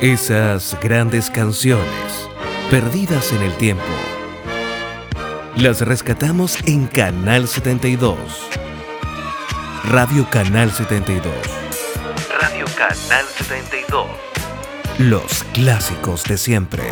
Esas grandes canciones, perdidas en el tiempo, las rescatamos en Canal 72. Radio Canal 72. Radio Canal 72. Los clásicos de siempre.